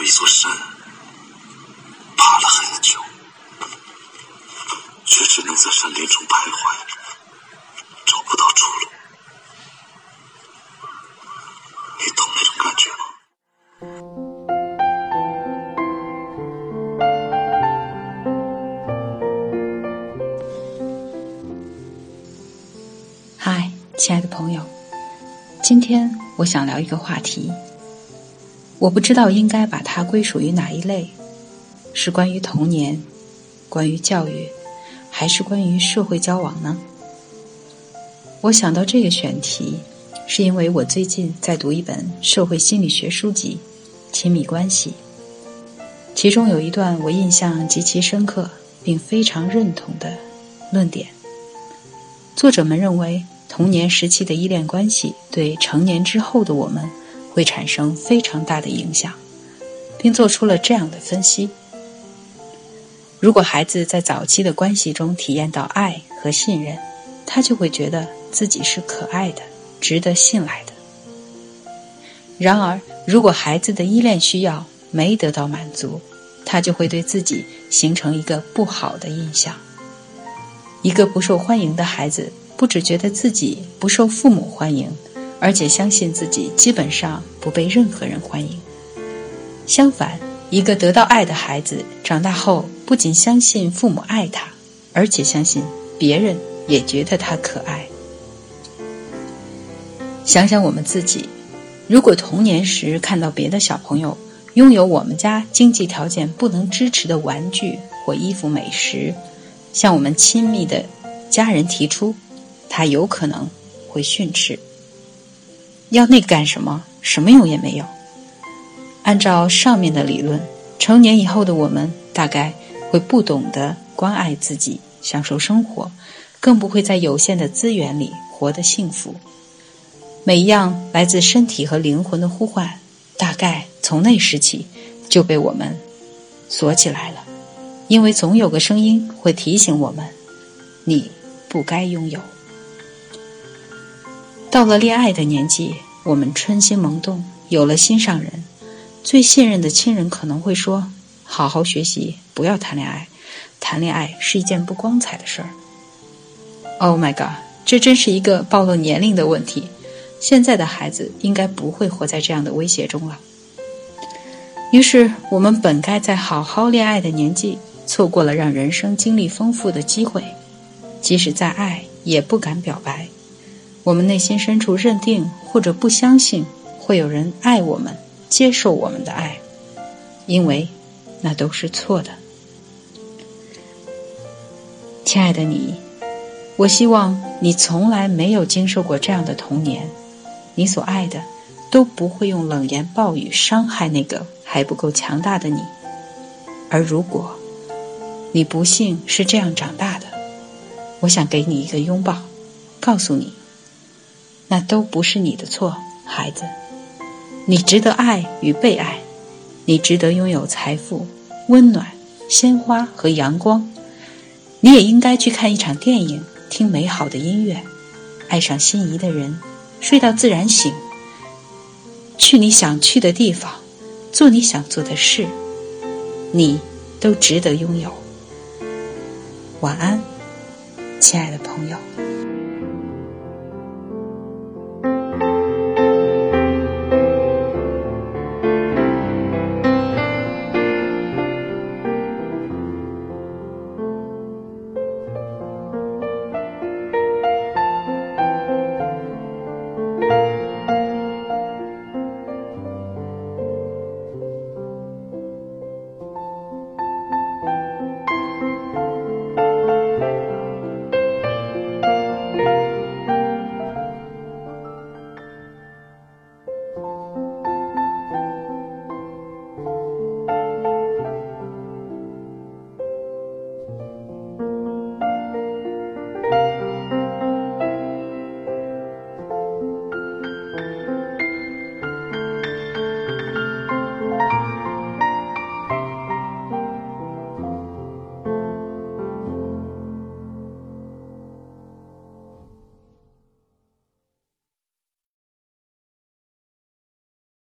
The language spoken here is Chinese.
有一座山，爬了很久，却只能在山林中徘徊，找不到出路。你懂那种感觉吗？嗨，亲爱的朋友，今天我想聊一个话题。我不知道应该把它归属于哪一类，是关于童年，关于教育，还是关于社会交往呢？我想到这个选题，是因为我最近在读一本社会心理学书籍《亲密关系》，其中有一段我印象极其深刻，并非常认同的论点。作者们认为，童年时期的依恋关系对成年之后的我们会产生非常大的影响，并做出了这样的分析：如果孩子在早期的关系中体验到爱和信任，他就会觉得自己是可爱的、值得信赖的。然而，如果孩子的依恋需要没得到满足，他就会对自己形成一个不好的印象。一个不受欢迎的孩子，不只觉得自己不受父母欢迎，而且相信自己基本上不被任何人欢迎。相反，一个得到爱的孩子，长大后不仅相信父母爱他，而且相信别人也觉得他可爱。想想我们自己，如果童年时看到别的小朋友拥有我们家经济条件不能支持的玩具或衣服、美食，向我们亲密的家人提出，他有可能会训斥：“要那个干什么？什么用也没有。”按照上面的理论，成年以后的我们大概会不懂得关爱自己、享受生活，更不会在有限的资源里活得幸福。每一样来自身体和灵魂的呼唤，大概从那时起就被我们锁起来了。因为总有个声音会提醒我们：“你不该拥有。”到了恋爱的年纪，我们春心萌动，有了心上人，最信任的亲人可能会说：“好好学习，不要谈恋爱。谈恋爱是一件不光彩的事儿。”Oh my god，这真是一个暴露年龄的问题。现在的孩子应该不会活在这样的威胁中了。于是，我们本该在好好恋爱的年纪。错过了让人生经历丰富的机会，即使再爱也不敢表白。我们内心深处认定或者不相信会有人爱我们、接受我们的爱，因为那都是错的。亲爱的你，我希望你从来没有经受过这样的童年，你所爱的都不会用冷言暴语伤害那个还不够强大的你。而如果，你不幸是这样长大的，我想给你一个拥抱，告诉你，那都不是你的错，孩子，你值得爱与被爱，你值得拥有财富、温暖、鲜花和阳光，你也应该去看一场电影，听美好的音乐，爱上心仪的人，睡到自然醒，去你想去的地方，做你想做的事，你都值得拥有。晚安，亲爱的朋友。